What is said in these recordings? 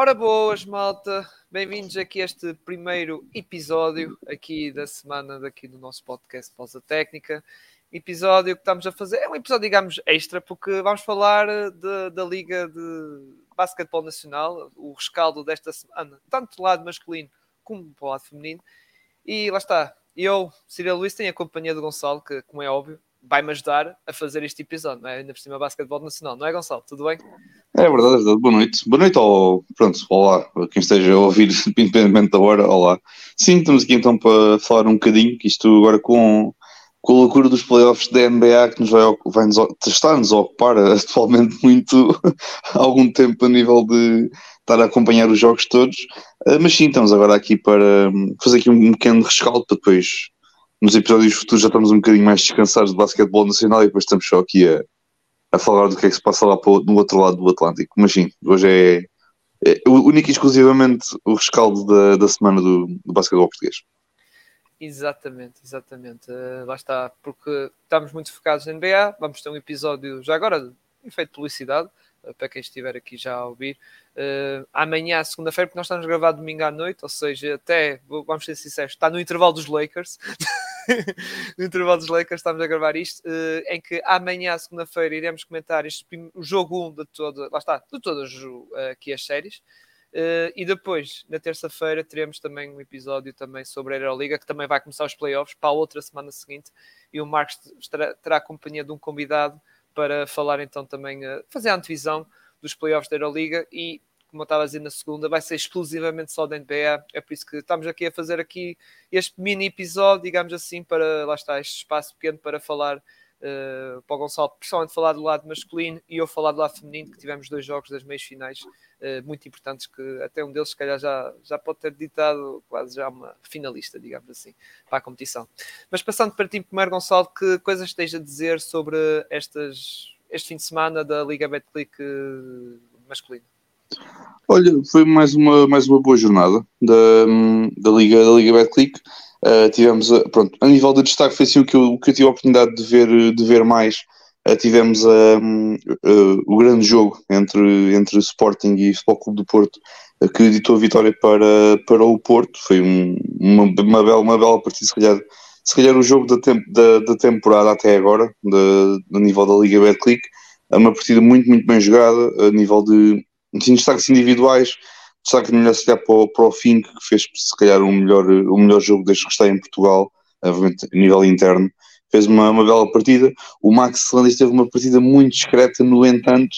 Ora boas, malta. Bem-vindos aqui a este primeiro episódio aqui da semana daqui do nosso podcast Pausa Técnica. Episódio que estamos a fazer é um episódio, digamos, extra, porque vamos falar de, da Liga de Basquetebol Nacional, o rescaldo desta semana, tanto do lado masculino como do lado feminino. E lá está, eu, Ciro Luís, tenho a companhia do Gonçalo, que, como é óbvio, vai-me ajudar a fazer este episódio, não é? Ainda por cima, basquetebol nacional, não é, Gonçalo? Tudo bem? É verdade, é verdade. Boa noite. Boa noite ou pronto, olá, quem esteja a ouvir, independentemente da hora, olá. Sim, estamos aqui então para falar um bocadinho, que isto agora com, com a loucura dos playoffs da NBA que nos vai, vai nos, está-nos ocupar atualmente muito algum tempo a nível de estar a acompanhar os jogos todos, eh, mas sim, estamos agora aqui para hum, fazer aqui um pequeno rescaldo para depois nos episódios futuros já estamos um bocadinho mais descansados de basquetebol nacional e depois estamos só aqui a, a falar do que é que se passa lá para, no outro lado do Atlântico. Mas sim, hoje é, é único e exclusivamente o rescaldo da, da semana do, do basquetebol português. Exatamente, exatamente. Uh, lá está, porque estamos muito focados na NBA. Vamos ter um episódio já agora, efeito publicidade, uh, para quem estiver aqui já a ouvir. Uh, amanhã, segunda-feira, porque nós estamos a gravar domingo à noite, ou seja, até, vamos ser sinceros, está no intervalo dos Lakers. no intervalo dos Lakers, estamos a gravar isto, uh, em que amanhã, segunda-feira, iremos comentar este, o jogo 1 de toda, lá está, de todas aqui as séries. Uh, e depois, na terça-feira, teremos também um episódio também sobre a Euroliga, que também vai começar os playoffs para a outra semana seguinte. E o Marcos terá, terá a companhia de um convidado para falar então também, uh, fazer a antevisão dos playoffs da Euroliga e como eu estava a dizer na segunda, vai ser exclusivamente só da NBA. É por isso que estamos aqui a fazer aqui este mini episódio, digamos assim, para lá está este espaço pequeno para falar uh, para o Gonçalo, principalmente falar do lado masculino e eu falar do lado feminino, que tivemos dois jogos das meias finais uh, muito importantes, que até um deles, se calhar, já, já pode ter ditado quase já uma finalista, digamos assim, para a competição. Mas passando para ti primeiro, Gonçalo, que coisas tens a dizer sobre estas, este fim de semana da Liga Betclic uh, masculina? Olha, foi mais uma, mais uma boa jornada da, da Liga, da Liga Betclic. Uh, tivemos, uh, pronto, a nível de destaque foi assim o que eu, que eu tive a oportunidade de ver, de ver mais. Uh, tivemos o grande jogo entre, entre Sporting e Futebol Clube do Porto, que editou a vitória para, para o Porto. Foi um, uma, uma, bela, uma bela partida, se calhar, se calhar o jogo da, da, da temporada até agora, a nível da Liga Betclic. É uma partida muito, muito bem jogada, a nível de destaques individuais, destaque melhor se calhar para o, para o Fink, que fez se calhar o melhor, o melhor jogo desde que está em Portugal, obviamente a nível interno, fez uma, uma bela partida. O Max Landis teve uma partida muito discreta, no entanto,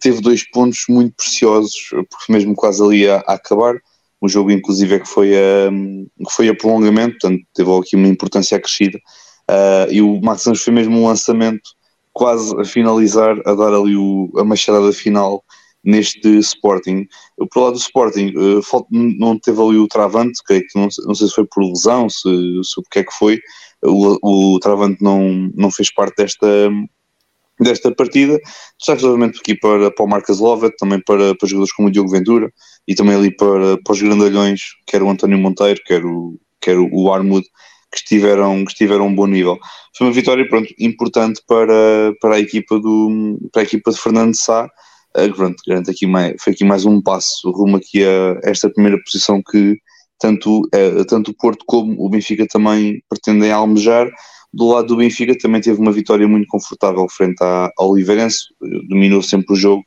teve dois pontos muito preciosos, porque mesmo quase ali a, a acabar. O jogo, inclusive, é que foi a, que foi a prolongamento, portanto, teve aqui uma importância acrescida. Uh, e o Max Landis foi mesmo um lançamento quase a finalizar, a dar ali o, a machadada final neste Sporting. Por lado do Sporting, uh, não teve ali o Travante, que, não, não, sei se foi por lesão, se, se o que é que foi, o, o Travante não, não fez parte desta, desta partida. Destaque obviamente aqui para, para o Marcas Lovet, também para, para jogadores como o Diogo Ventura e também ali para, para os grandalhões, quer o António Monteiro, quer o, quer o Armud, que estiveram, que estiveram a um bom nível. Foi uma vitória pronto, importante para, para, a equipa do, para a equipa de Fernando Sá, pronto, garante aqui mais, foi aqui mais um passo rumo aqui a esta primeira posição que tanto, uh, tanto o Porto como o Benfica também pretendem almejar. Do lado do Benfica também teve uma vitória muito confortável frente à, ao Oliveirense, dominou sempre o jogo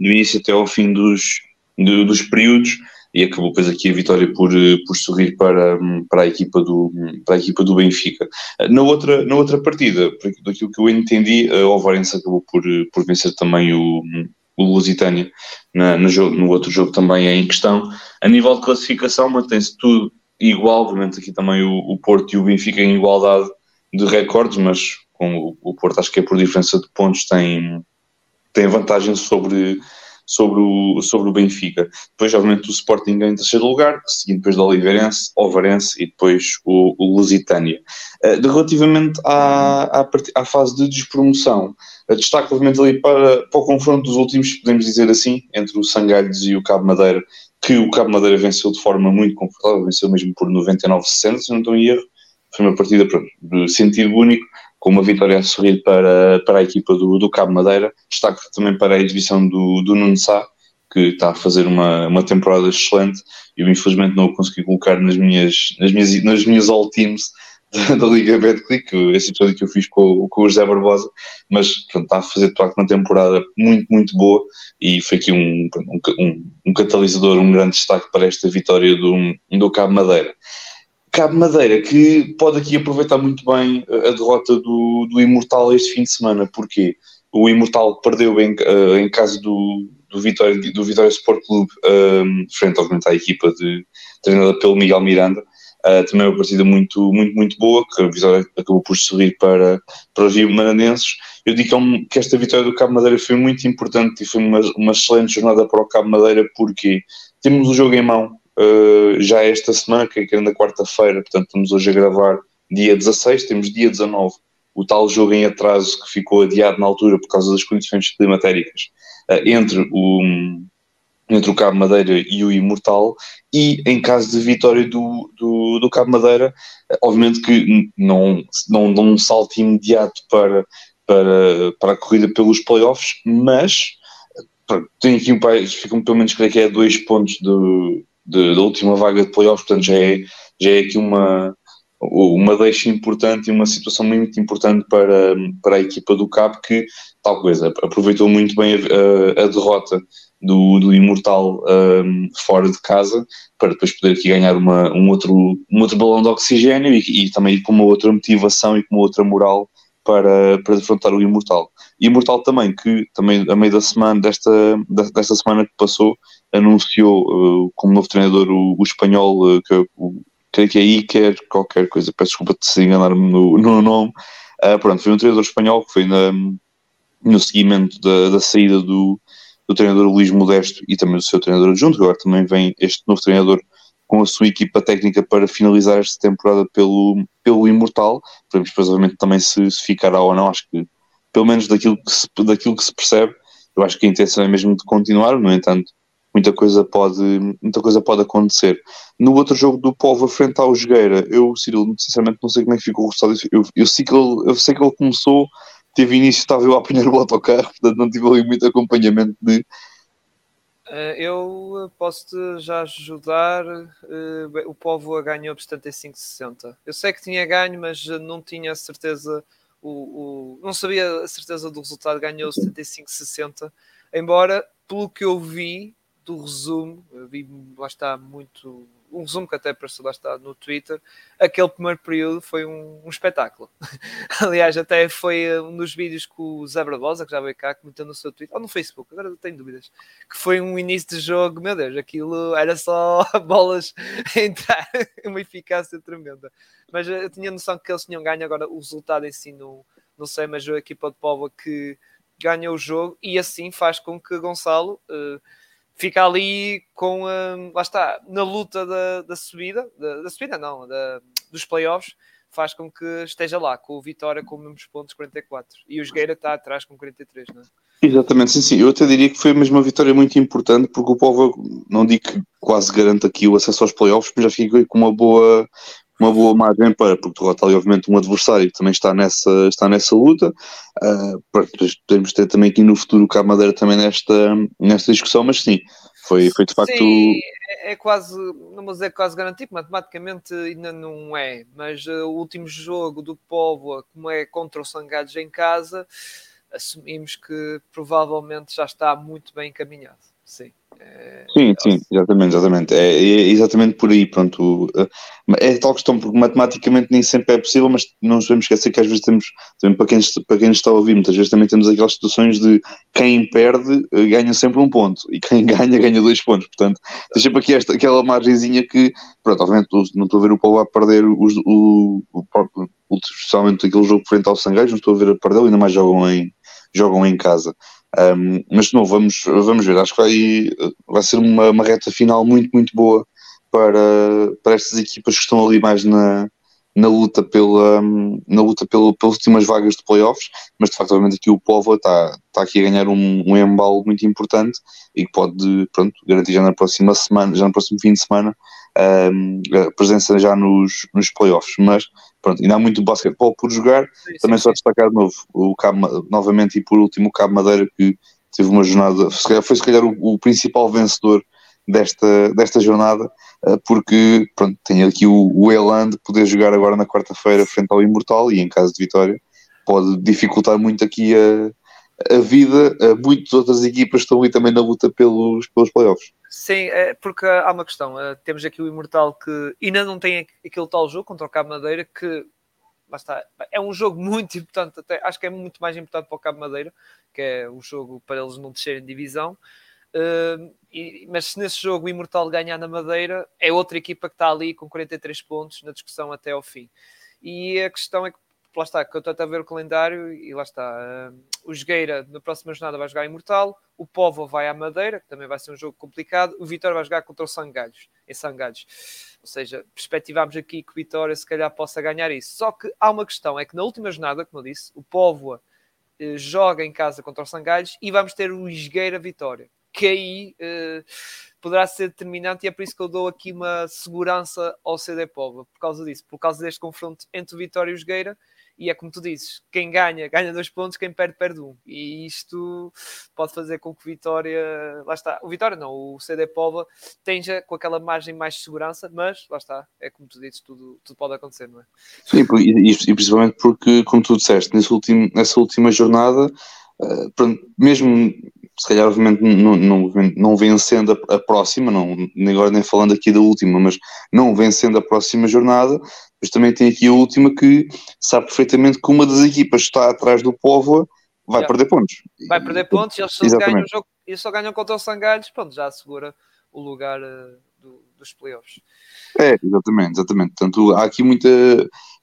do início até ao fim dos, de, dos períodos e acabou depois aqui a vitória por, por sorrir para, para, a equipa do, para a equipa do Benfica. Na outra, na outra partida, daquilo que eu entendi, o Alvarense acabou por, por vencer também o, o Lusitânia na, no, jogo, no outro jogo também é em questão. A nível de classificação mantém-se tudo igual, obviamente aqui também o, o, Porto e o Benfica em igualdade de recordes, mas com o, o Porto acho que é por diferença de pontos tem, tem vantagem sobre, sobre, o, sobre o Benfica. Depois, obviamente, o Sporting em terceiro lugar, seguindo depois do Oliveirense, Ovarense e depois o, o Lusitânia. Uh, relativamente à, à, à, fase de despromoção, uh, destaque, obviamente, ali para, para o confronto dos últimos, podemos dizer assim, entre o Sangalhos e o Cabo Madeira, que o Cabo Madeira venceu de forma muito confortável, venceu mesmo por 99-60, se não estou em erro. Foi uma partida pronto, de sentido único, com uma vitória a sorrir para, para a equipa do, do Cabo Madeira. Destaque também para a exibição do, do Nuno Sá, que está a fazer uma, uma temporada excelente. Eu infelizmente não o consegui colocar nas minhas, nas minhas, nas minhas all teams da, da Liga Betclic, esse episódio que eu fiz com, com o José Barbosa, mas pronto, está a fazer de facto uma temporada muito, muito boa e foi aqui um, um, um catalisador, um grande destaque para esta vitória do, do Cabo Madeira. Cabo Madeira, que pode aqui aproveitar muito bem a derrota do, do Imortal este fim de semana, porque o Imortal perdeu em, uh, em casa do, do, Vitória, do Vitória Sport Clube, um, frente obviamente à equipa de, treinada pelo Miguel Miranda. Uh, também uma partida muito, muito, muito boa, que a Vitória acabou por subir para, para os Maranenses. Eu digo que, é que, esta vitória do Cabo Madeira foi muito importante e foi uma, uma excelente jornada para o Cabo Madeira, porque temos o jogo em mão, uh, já esta semana, que é na quarta-feira, portanto estamos hoje a gravar dia 16, temos dia 19, o tal jogo em atraso que ficou adiado na altura por causa das condições climatéricas uh, entre o entre o Cabo Madeira e o Imortal, e em caso de vitória do, do, do Cabo Madeira, eh, obviamente que não, não dão um salto imediato para, para, para a corrida pelos playoffs, mas tem aqui um país, ficam pelo menos creio que é dois pontos do, de, da última vaga de playoffs, portanto já é, já é aqui uma, uma deixa importante e uma situação muito importante para, para a equipa do Cabo que, tal coisa, aproveitou muito bem a, a, derrota do, do Imortal um, fora de casa para depois poder aqui ganhar uma, um, outro, um outro balão de oxigênio e, e também com uma outra motivação e com uma outra moral para, para defrontar o Imortal. Imortal também, que também a meio da semana, desta, desta semana que passou, anunciou uh, como novo treinador o, o espanhol, uh, que o, creio que é Iker, qualquer coisa, peço desculpa de se enganar-me no, no nome. Uh, pronto, foi um treinador espanhol que foi na, no seguimento da, da saída do, do treinador Luís Modesto e também do seu treinador adjunto, agora também vem este novo treinador com a sua equipa técnica para finalizar esta temporada pelo, pelo Imortal. Veremos depois, também se, se ficará ou não. Acho que, pelo menos daquilo que, se, daquilo que se percebe, eu acho que a intenção é mesmo de continuar. No entanto, muita coisa pode, muita coisa pode acontecer. No outro jogo do Povo, frente ao Jogueira, eu, Cirilo, sinceramente não sei como é que ficou o resultado. Eu, eu, sei que ele, eu sei que ele começou teve início, estava eu a apanhar o autocarro, portanto não tive ali muito acompanhamento de. Eh, eu posso-te já ajudar. Eh, o povo ganhou por 75-60. Eu sei que tinha ganho, mas não tinha certeza. O, o, não sabia a certeza do resultado, ganhou 75-60. Embora, pelo que eu vi do resumo, vi lá está muito um resumo que até apareceu lá está no Twitter, aquele primeiro período foi um, um espetáculo. Aliás, até foi eh, um dos vídeos que o Zé Barbosa, que já veio cá, comentando no seu Twitter, ou no Facebook, agora não tenho dúvidas, que foi um início de jogo, meu Deus, aquilo era só bolas entrar, uma eficácia tremenda. Mas eh, eu tinha noção que eles tinham ganho, agora o resultado em si não, não sei, mas a equipa de Póvoa que ganhou o jogo e assim faz com que Gonçalo... Uh, fica ali com, um, lá está, na luta da, da subida, da, da, subida não, da, dos playoffs, faz com que esteja lá, com o Vitória com os mesmos pontos, 44, e o Jogueira está atrás com 43, não é? Exatamente, sim, sim. Eu até diria que foi mesmo uma vitória muito importante, porque o povo, não digo que quase garante aqui o acesso aos playoffs, mas já fica com uma boa, uma boa margem para, porque derrota ali obviamente um adversário que também está nessa, está nessa luta. Uh, podemos ter também aqui no futuro o Cabo Madeira também nesta, nesta discussão, mas sim, foi, foi de facto. Sim, é, é quase, não vou dizer quase garantido, matematicamente ainda não é, mas uh, o último jogo do Povo, como é contra o Sangados em casa, assumimos que provavelmente já está muito bem encaminhado. Sim. É, sim, sim, exatamente, exatamente. É, é, exatamente por aí, pronto. É tal questão, porque matematicamente nem sempre é possível, mas não nos devemos esquecer que às vezes temos, também para quem, para quem está a ouvir, muitas vezes também temos aquelas situações de quem perde eh, ganha sempre um ponto e quem ganha ganha dois pontos. Portanto, tem sempre aqui esta, aquela margenzinha que, pronto, obviamente não estou a ver o Paulo a perder os, o, o, o, especialmente aquele jogo frente ao Sangueiros, não estou a ver a perder, ainda mais jogam em, jogam em casa. Um, mas não, vamos, vamos ver. Acho que vai, vai ser uma, uma reta final muito, muito boa para, para estas equipas que estão ali mais na, na luta, pela, na luta pelo, pelas últimas vagas de playoffs, mas de facto, obviamente, aqui o Povo está, está aqui a ganhar um, um embalo muito importante e que pode pronto, garantir já na próxima semana, já no próximo fim de semana, um, a presença já nos, nos playoffs. Mas pronto, ainda há muito basquetebol por jogar. Sim, Também sim, só destacar de novo o Cabo, novamente e por último o Cabo Madeira, que teve uma jornada, foi se calhar o, o principal vencedor desta, desta jornada, uh, porque pronto, tem aqui o, o elan de poder jogar agora na quarta-feira frente ao Imortal e em caso de vitória pode dificultar muito aqui a, a vida a muitas outras equipas estão ali também na luta pelos, pelos playoffs. Sim, é porque há uma questão. Uh, temos aqui o Imortal que ainda não tem aquele tal jogo contra o Cabo Madeira que basta, é um jogo muito importante, até, acho que é muito mais importante para o Cabo Madeira, que é o jogo para eles não descerem de divisão. Uh, e, mas se nesse jogo o Imortal ganhar na Madeira, é outra equipa que está ali com 43 pontos na discussão até ao fim. E a questão é que lá está, que eu estou a ver o calendário e lá está. Uh, o Jogueira na próxima jornada vai jogar Imortal, o Povo vai à Madeira, que também vai ser um jogo complicado, o Vitória vai jogar contra o Sangalhos, em Sangalhos. Ou seja, perspectivamos aqui que o Vitória se calhar possa ganhar isso. Só que há uma questão, é que na última jornada, como eu disse, o Póvoa uh, joga em casa contra o Sangalhos e vamos ter o Jogueira Vitória, que aí uh, poderá ser determinante e é por isso que eu dou aqui uma segurança ao CD Póvoa, por causa disso, por causa deste confronto entre o Vitória e o Jogueira, e é como tu dizes, quem ganha, ganha dois pontos, quem perde, perde um. E isto pode fazer com que o Vitória, lá está, o Vitória não, o CD Pova tenha com aquela margem mais de segurança, mas lá está, é como tu dizes, tudo, tudo pode acontecer, não é? Sim, e, e principalmente porque, como tu disseste, nesse último, nessa última jornada, uh, mesmo se calhar obviamente não, não, não vencendo a, a, próxima, não, nem agora nem falando aqui da última, mas não vencendo a próxima jornada, mas também tem aqui a última que sabe perfeitamente que uma das equipas está atrás do Póvoa vai yeah. perder pontos. Vai perder pontos e eles só, ganham, o jogo, eles só ganham contra o Sangalhos, pronto, já assegura o lugar uh, do, dos playoffs. É, exatamente, exatamente. Portanto, há aqui muita,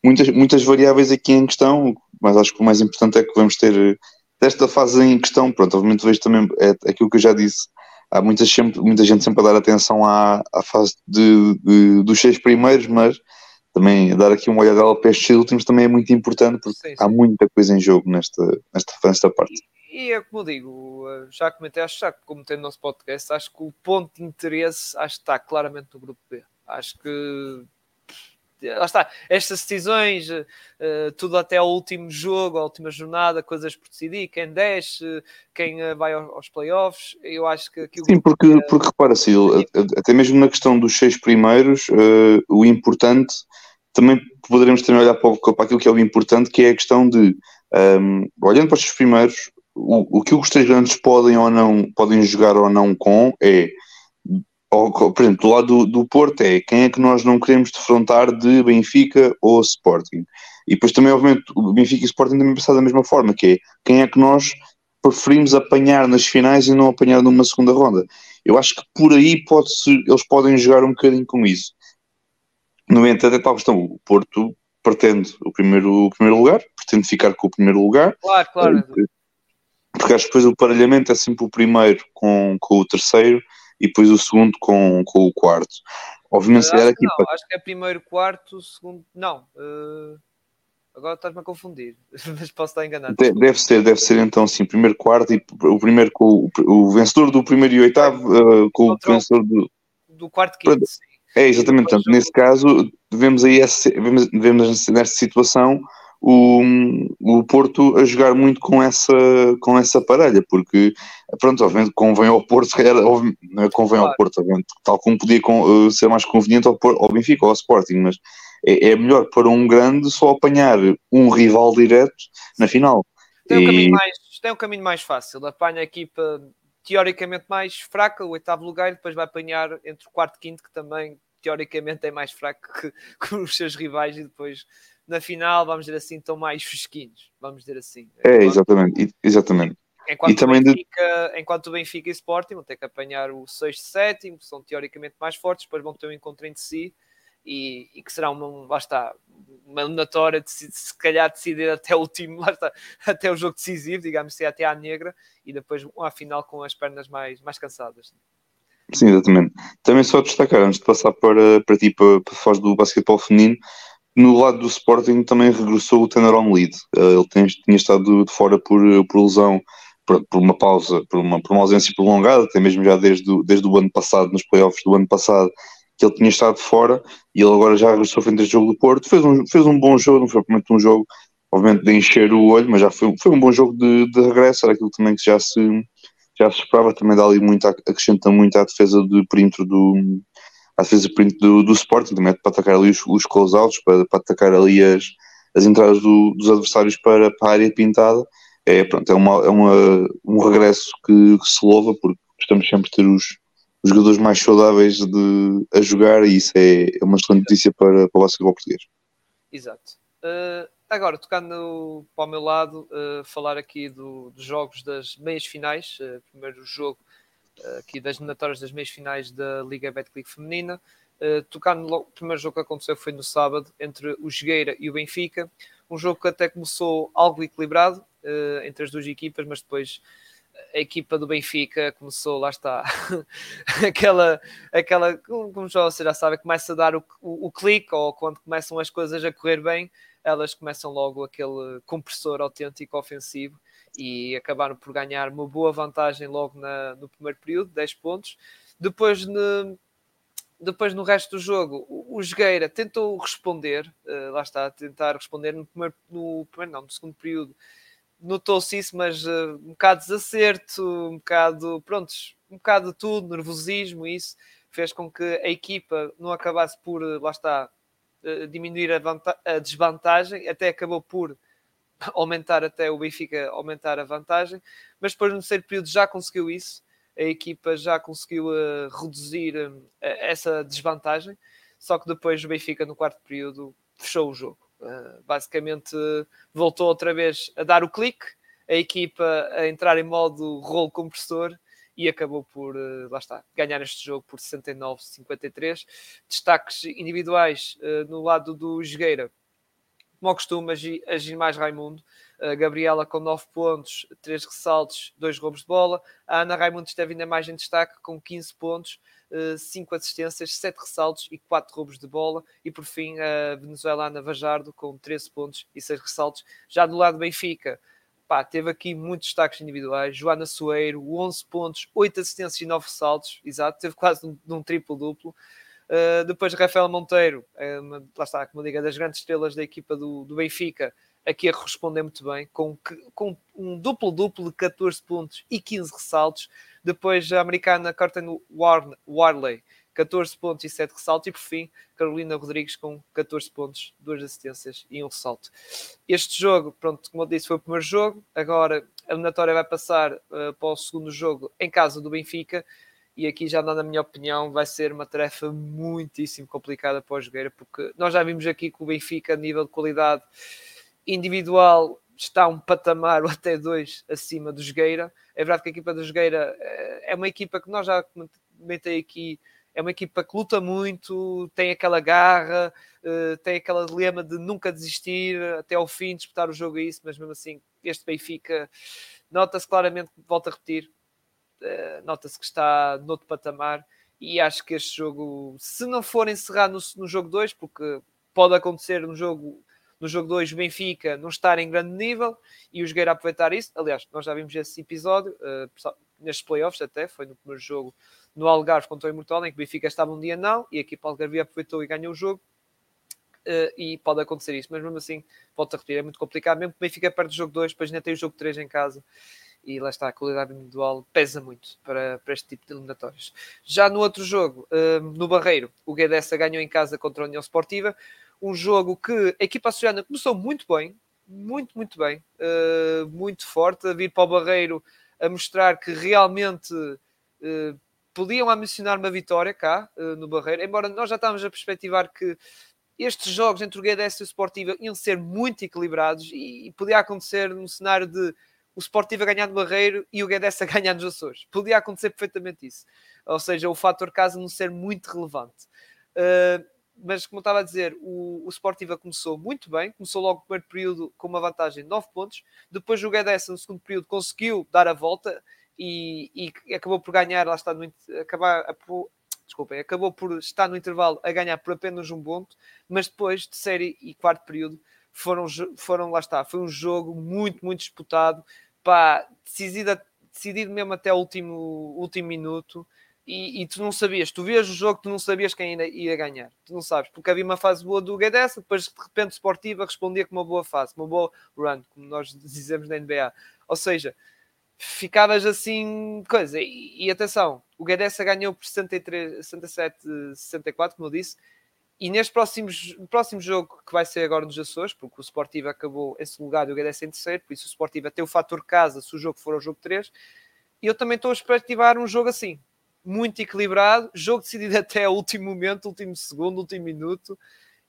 muitas, muitas variáveis aqui em questão, mas acho que o mais importante é que vamos ter desta fase em questão, pronto, obviamente vejo também é, aquilo que eu já disse, há muita, sempre, muita gente sempre a dar atenção à, à fase de, de, dos seis primeiros, mas também dar aqui uma olhada para estes últimos também é muito importante porque sim, sim. há muita coisa em jogo nesta, nesta, nesta parte. E é como eu digo, já comentei, acho que comentei no nosso podcast, acho que o ponto de interesse acho que está claramente no grupo B. Acho que lá está, estas decisões, uh, tudo até ao último jogo, à última jornada, coisas por decidir, quem desce, quem uh, vai aos playoffs, eu acho que aquilo Sim, porque, é... porque repara, se até mesmo na questão dos seis primeiros, uh, o importante também poderemos também olhar para, para, aquilo que é o importante, que é a questão de um, ehm, olhando para os seis primeiros, o, o que os três grandes podem ou não podem jogar ou não com é ou, por exemplo, do lado do, do, Porto é quem é que nós não queremos defrontar de Benfica ou Sporting. E depois também, obviamente, o Benfica e o Sporting também pensar da mesma forma, que é quem é que nós preferimos apanhar nas finais e não apanhar numa segunda ronda. Eu acho que por aí pode eles podem jogar um bocadinho com isso. No entanto, é tal questão, o Porto pretende o primeiro, o primeiro lugar, pretende ficar com o primeiro lugar. Claro, claro. Eh, porque acho que depois o parelhamento é sempre o primeiro com, com o terceiro e depois o segundo com, com o quarto. Obviamente, se aqui. Não, para... Acho que é primeiro, quarto, segundo. Não. Uh... Agora estás-me a confundir, mas posso estar enganado. De, deve ser, deve ser então sim, primeiro quarto e o primeiro com o, o vencedor do primeiro e oitavo uh, com Contra o vencedor do, do quarto quinto. Sim. É, exatamente. Portanto, nesse caso, vemos aí essa, vemos, vemos nesta situação o, o Porto a jogar muito com essa, com essa parelha, porque, pronto, obviamente convém ao Porto, se calhar, não é convém claro. ao Porto, obviamente, tal como podia com, uh, ser mais conveniente ao, ao Benfica ou ao Sporting, mas é, é, melhor para um grande só apanhar um rival direto na final. Tem um, e... caminho, mais, tem um caminho mais fácil, apanha a equipa teoricamente mais fraca, o oitavo lugar, e depois vai apanhar entre o quarto e quinto, que também teoricamente é mais fraco que, que os seus rivais, e depois na final, vamos dizer assim, estão mais fresquinhos, vamos dizer assim. É, enquanto, exatamente, exatamente. Enquanto, e também Benfica, de... enquanto o Benfica e o Sporting vão ter que apanhar o sexto e sétimo, que são teoricamente mais fortes, depois vão ter um encontro entre si e, e que será uma, lá está, uma eliminatória de se, se calhar decidir até o último, lá está, até o jogo decisivo, digamos assim, até à negra, e depois uma final com as pernas mais, mais cansadas. Sim, exatamente. Também só destacar, antes de passar para, para ti, para, para fora do basquetebol feminino, no lado do Sporting também regressou o Tanner Lead. Eh, ele tem, tinha estado de fora por, por lesão, por, por, uma pausa, por uma, por uma ausência prolongada, até mesmo já desde, desde o ano passado, nos playoffs do ano passado, que ele tinha estado fora e ele agora já regressou frente ao jogo do Porto. Fez um, fez um bom jogo, não foi propriamente um jogo, obviamente, de encher o olho, mas já foi, foi um bom jogo de, de regresso, era aquilo também que já se, já se esperava, também dá ali muito, acrescenta muito à defesa do perímetro do à defesa do, do Sporting, também para atacar ali os, os close-outs, para, para atacar ali as, as entradas do, dos adversários para, para a área pintada. É, pronto, é, uma, é uma, um regresso que, que se louva, porque estamos sempre a ter os, os jogadores mais saudáveis de, a jogar e isso é, é uma excelente notícia para, para o basquetebol português. Exato. Uh, agora, tocando para o meu lado, uh, falar aqui do, dos jogos das meias finais. Uh, primeiro jogo aqui das eliminatórias das meias finais da Liga Betclic Feminina. tocando logo, o primeiro jogo que aconteceu foi no sábado entre o Jogueira e o Benfica. Um jogo que até começou algo equilibrado entre as duas equipas, mas depois a equipa do Benfica começou, lá está, aquela, aquela, como já você já sabe, começa a dar o, o, o, clique, ou quando começam as coisas a correr bem, elas começam logo aquele compressor autêntico ofensivo e acabaram por ganhar uma boa vantagem logo na, no primeiro período, 10 pontos. Depois, no, depois no resto do jogo, o, o Jogueira tentou responder, uh, lá está, tentar responder no primeiro, no primeiro não, no segundo período, notou-se isso, mas uh, um bocado de desacerto, um bocado, prontos, um bocado de tudo, nervosismo, isso fez com que a equipa não acabasse por, uh, lá está, uh, diminuir a, a, desvantagem, até acabou por aumentar até o Benfica aumentar a vantagem, mas depois no terceiro período já conseguiu isso, a equipa já conseguiu reduzir essa desvantagem, só que depois o Benfica no quarto período fechou o jogo. Uh, basicamente voltou outra vez a dar o clique, a equipa a entrar em modo rolo compressor e acabou por, uh, lá está, ganhar este jogo por 69-53. Destaques individuais uh, no lado do Jogueira, como ao costume, agir mais Raimundo. A Gabriela com 9 pontos, 3 ressaltos, 2 roubos de bola. A Ana Raimundo esteve ainda mais em destaque com 15 pontos, 5 assistências, 7 ressaltos e 4 roubos de bola. E por fim, a venezuelana Vajardo com 13 pontos e 6 ressaltos. Já do lado do Benfica, pá, teve aqui muitos destaques individuais. Joana Soeiro, 11 pontos, 8 assistências e 9 ressaltos. Exato, teve quase um, um triplo-duplo. Uh, depois Rafael Monteiro, é uma, lá está, como digo, das grandes estrelas da equipa do, do Benfica, aqui a responder muito bem, com, com um duplo-duplo de 14 pontos e 15 ressaltos. Depois a americana Curtin Warley, 14 pontos e 7 ressaltos. E por fim, Carolina Rodrigues com 14 pontos, 2 assistências e um ressalto. Este jogo, pronto, como eu disse, foi o primeiro jogo. Agora a eliminatória vai passar uh, para o segundo jogo em casa do Benfica. E aqui, já dando a minha opinião, vai ser uma tarefa muitíssimo complicada para o Jogueira, porque nós já vimos aqui que o Benfica, a nível de qualidade individual, está um patamar ou até dois acima do Jogueira. É verdade que a equipa do Jogueira eh, é uma equipa que nós já comentei aqui, é uma equipa que luta muito, tem aquela garra, eh, tem aquela lema de nunca desistir até ao fim, disputar o jogo a isso, mas mesmo assim, este Benfica nota-se claramente, volto a repetir, nota-se que está noutro patamar e acho que este jogo, se não for encerrado no, no jogo 2, porque pode acontecer no jogo no jogo 2 o Benfica não estar em grande nível e o Jogueira aproveitar isso. Aliás, nós já vimos esse episódio uh, nestes playoffs até, foi no primeiro jogo no Algarve contra o Imortal, em que o Benfica estava um dia não e a equipa Algarve aproveitou e ganhou o jogo. Uh, e pode acontecer isso, mas mesmo assim, volto a repetir, é muito complicado. Mesmo que o Benfica perde o jogo 2, depois ainda tem o jogo 3 em casa e lá está, a qualidade individual pesa muito para, para este tipo de eliminatórios. Já no outro jogo, uh, no Barreiro, o Guedessa ganhou em casa contra a União Esportiva um jogo que a equipa açoriana começou muito bem, muito, muito bem, uh, muito forte, a vir para o Barreiro a mostrar que realmente uh, podiam ambicionar uma vitória cá no Barreiro, embora nós já estávamos a perspectivar que estes jogos entre o GDS e o Sportiva iam ser muito equilibrados e podia acontecer num cenário de o Sportiva ganhar no Barreiro e o GDS a ganhar nos Açores. Podia acontecer perfeitamente isso. Ou seja, o fator casa não ser muito relevante. Uh, mas como estava a dizer, o, o Sportiva começou muito bem, começou logo o primeiro período com uma vantagem de 9 pontos, depois o Guedes no segundo período conseguiu dar a volta e, e acabou por ganhar, lá está, no, acabar, por, desculpem, acabou por estar no intervalo a ganhar por apenas um ponto, mas depois, de série e quarto período, foram, foram lá está, foi um jogo muito, muito disputado, pá, decidido, decidido mesmo até o último, último minuto, e, e, tu não sabias, tu vias o jogo, tu não sabias quem ainda ia ganhar, tu não sabes, porque havia uma fase boa do Guedes, depois de repente o Sportiva respondia com uma boa fase, uma boa run, como nós dizemos na NBA. Ou seja, ficavas assim, coisa. E, e atenção, o Guedes ganhou por 63, 67, 64, como eu disse, e neste próximo, próximo jogo que vai ser agora nos Açores, porque o Sportivo acabou em segundo lugar e o Guedes em terceiro, por isso o Sportivo tem o fator casa se o jogo for o jogo 3, e eu também estou a expectivar um jogo assim, muito equilibrado, jogo decidido até o último momento, último segundo, último minuto,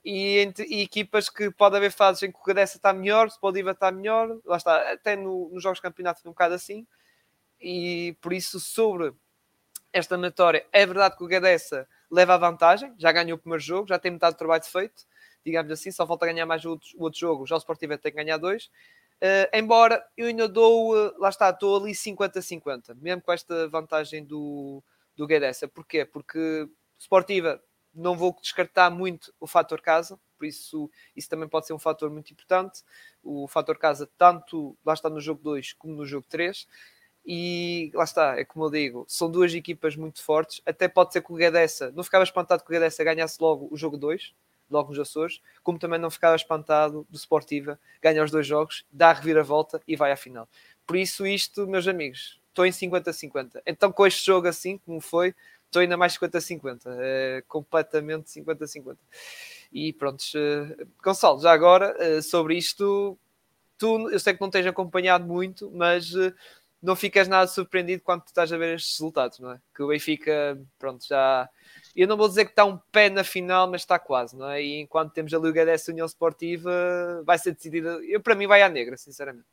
e, entre, e equipas que pode haver fases em que o Gadessa está melhor, o Sportiva está melhor, lá está, até no, nos jogos de campeonato foi um bocado assim, e por isso sobre esta notória, é verdade que o Gadessa leva a vantagem, já ganhou o primeiro jogo, já tem metade do trabalho feito, digamos assim, só falta ganhar mais o outro, o outro jogo, já o Sportiva tem que ganhar dois, Uh, embora eu ainda dou, uh, lá está, estou ali 50-50, mesmo com esta vantagem do, do Guedessa. Porquê? Porque Sportiva não vou descartar muito o fator casa, por isso isso também pode ser um fator muito importante. O fator casa, tanto lá está no jogo 2 como no jogo 3. E lá está, é como eu digo, são duas equipas muito fortes. Até pode ser que o Guedessa, não ficava espantado que o Guedessa ganhasse logo o jogo 2, logo nos Açores, como também não ficava espantado do Sportiva, ganha os dois jogos, dá a reviravolta e vai à final. Por isso, isto, meus amigos, estou em 50-50. Então, com este jogo assim, como foi, estou ainda mais 50-50. É completamente 50-50. E pronto, uh, Gonçalo, já agora, uh, sobre isto, tu, eu sei que não tens acompanhado muito, mas não ficas nada surpreendido quando estás a ver estes resultados, não é? Que o Benfica, pronto, já eu não vou dizer que está um pé na final, mas está quase, não é? E enquanto temos a Liga dessa União Esportiva, vai ser decidida. Eu, para mim, vai à negra, sinceramente.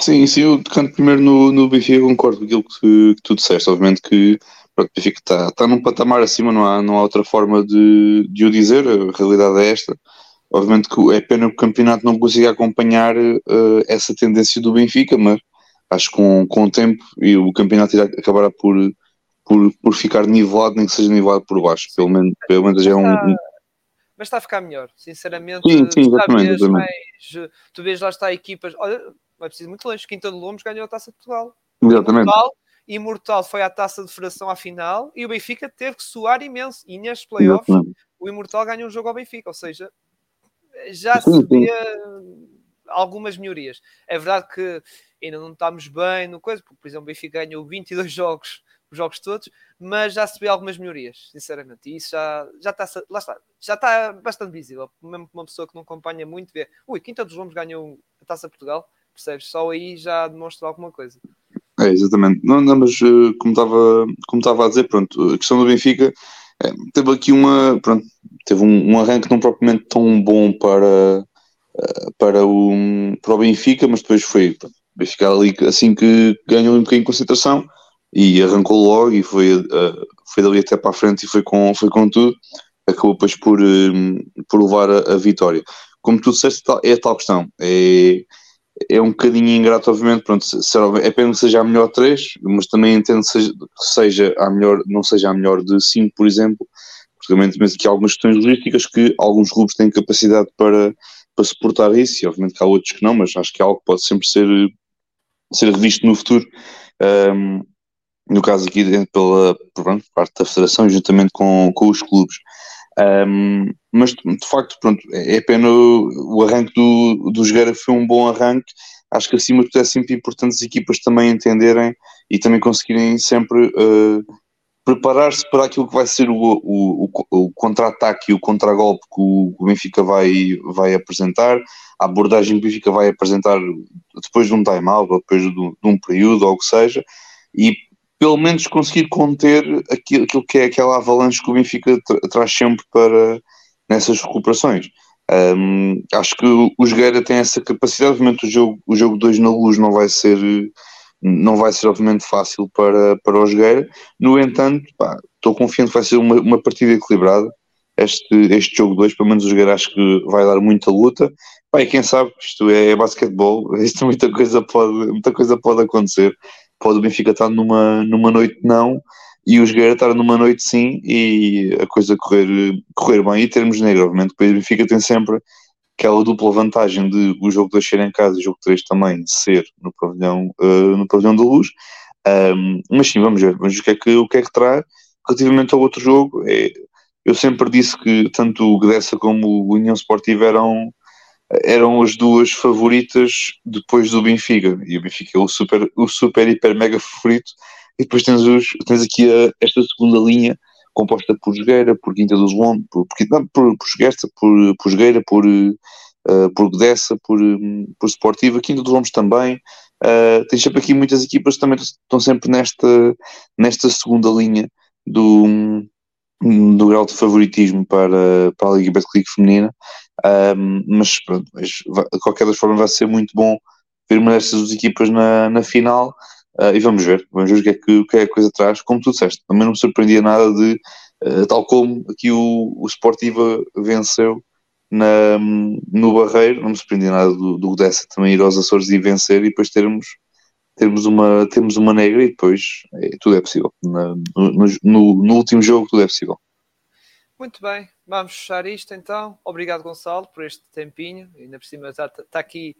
Sim, sim, eu canto primeiro no, no Benfica, concordo com aquilo que, que tu disseste. Obviamente que pronto, o Benfica está, está num patamar acima, não há, não há outra forma de, de o dizer, a realidade é esta. Obviamente que é pena que o campeonato não consiga acompanhar uh, essa tendência do Benfica, mas acho que com, com o tempo e o campeonato irá, acabará por, por, por ficar nivelado, nem que seja nivelado por baixo. Pelo menos, pelo menos já é um, um mas está a ficar melhor, sinceramente. Sim, sim, exatamente. Mais, tu vês lá está equipas, olha, vai precisar muito longe, Quinta de Lomos ganhou a Taça de Portugal. Exatamente. Imortal, Imortal foi à Taça de Federação à final e o Benfica teve que suar imenso. E nestes playoffs, exatamente. o Imortal ganhou um jogo ao Benfica, ou seja, já sim, se via algumas melhorias. É verdade que ainda não estamos bem no coisa, porque, por exemplo, o Benfica ganhou 22 jogos os jogos todos, mas já se vê algumas melhorias, sinceramente. E isso já, já está, lá está, já está bastante visível. Mesmo uma pessoa que não acompanha muito vê, ui, Quinta dos Lombos ganhou a Taça Portugal, percebes? Só aí já demonstra alguma coisa. É, exatamente. Não, não mas eh, como estava como estava a dizer, pronto, a questão do Benfica é, teve aqui uma, pronto, teve um, um, arranque não propriamente tão bom para, eh, para, o, para o Benfica, mas depois foi, Benfica ali assim que ganhou um bocadinho de concentração, e arrancou logo e foi, uh, foi dali até para a frente e foi com, foi com tudo, acabou depois por, uh, por levar a, a, vitória. Como tu disseste, é a tal questão, é, é um bocadinho ingrato, obviamente, pronto, é pena que seja a melhor 3, mas também entendo que seja, seja a melhor, não seja a melhor de 5, por exemplo, porque também temos aqui algumas questões logísticas que alguns clubes têm capacidade para, para suportar isso, e obviamente que há outros que não, mas acho que é algo que pode sempre ser, ser revisto no futuro. Um, no caso aqui pela parte da Federação, juntamente com, com os clubes. Um, mas de facto, pronto, é, é pena o, o arranque do, do Jogueira foi um bom arranque. Acho que acima de tudo é sempre importante as equipas também entenderem e também conseguirem sempre uh, preparar-se para aquilo que vai ser o, o, o, contra-ataque e o contra-golpe que o, o Benfica vai, vai apresentar, a abordagem que o Benfica vai apresentar depois de um time-out ou depois de, de um período ou o que seja, e pelo menos conseguir conter aquilo, aquilo que é aquela avalanche que o Benfica tra traz sempre para nessas recuperações. Um, acho que o Jogueira tem essa capacidade, obviamente o jogo, o jogo 2 na luz não vai ser não vai ser obviamente fácil para, para o Jogueira, no entanto estou confiante que vai ser uma, uma partida equilibrada. Este, este jogo 2, pelo menos o Jogueira acho que vai dar muita luta. Pá, e quem sabe, isto é, é basquetebol isto muita coisa pode, muita coisa pode acontecer. Pode o Benfica estar numa, numa noite não e o Jogueira estar numa noite sim e a coisa correr, correr bem. E termos negro, obviamente depois o Benfica tem sempre aquela dupla vantagem de o jogo 2 ser em casa e o jogo 3 também ser no pavilhão, uh, no pavilhão da luz um, mas sim, vamos ver, vamos ver o que é que, o que, é que traz relativamente ao outro jogo é, eu sempre disse que tanto o Gdessa como o União Sportiva eram eram as duas favoritas depois do Benfica. E o Benfica é o super, o super hiper mega favorito. E depois tens, os, tens aqui a, esta segunda linha composta por Jogueira, por Quinta dos Lombos, por, por, por, por por, por Jogueira, por, uh, por Godessa, por, um, por Sportiva, Quinta dos Lombos também. Uh, tens sempre aqui muitas equipas que também estão sempre nesta, nesta segunda linha do, do grau de favoritismo para, para a Liga Betclic feminina. Um, mas mas, de qualquer das formas vai ser muito bom ver uma destas duas equipas na, na final uh, e vamos ver, vamos ver o que é que, o que, é a coisa traz, como tu disseste, também não me surpreendia nada de, uh, tal como aqui o, o Sportiva venceu na, no Barreiro, não me surpreendia nada do, do Dessa também ir aos Açores e vencer e depois termos termos uma, termos uma negra e depois é, tudo é possível. Na, no, no, no, último jogo tudo é possível. Muito bem, vamos fechar isto então. Obrigado, Gonçalo, por este tempinho. Ainda por cima está, está aqui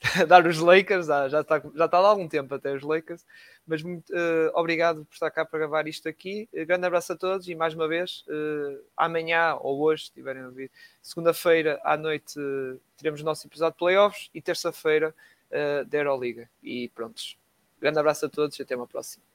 dar os Lakers, já está, já está há algum tempo até os Lakers. Mas muito uh, obrigado por estar cá para gravar isto aqui. Uh, grande abraço a todos e mais uma vez, uh, amanhã ou hoje, se tiverem a ouvir, segunda-feira à noite teremos o nosso episódio de playoffs e terça-feira da Euroliga. E prontos. Grande abraço a todos e até uma próxima.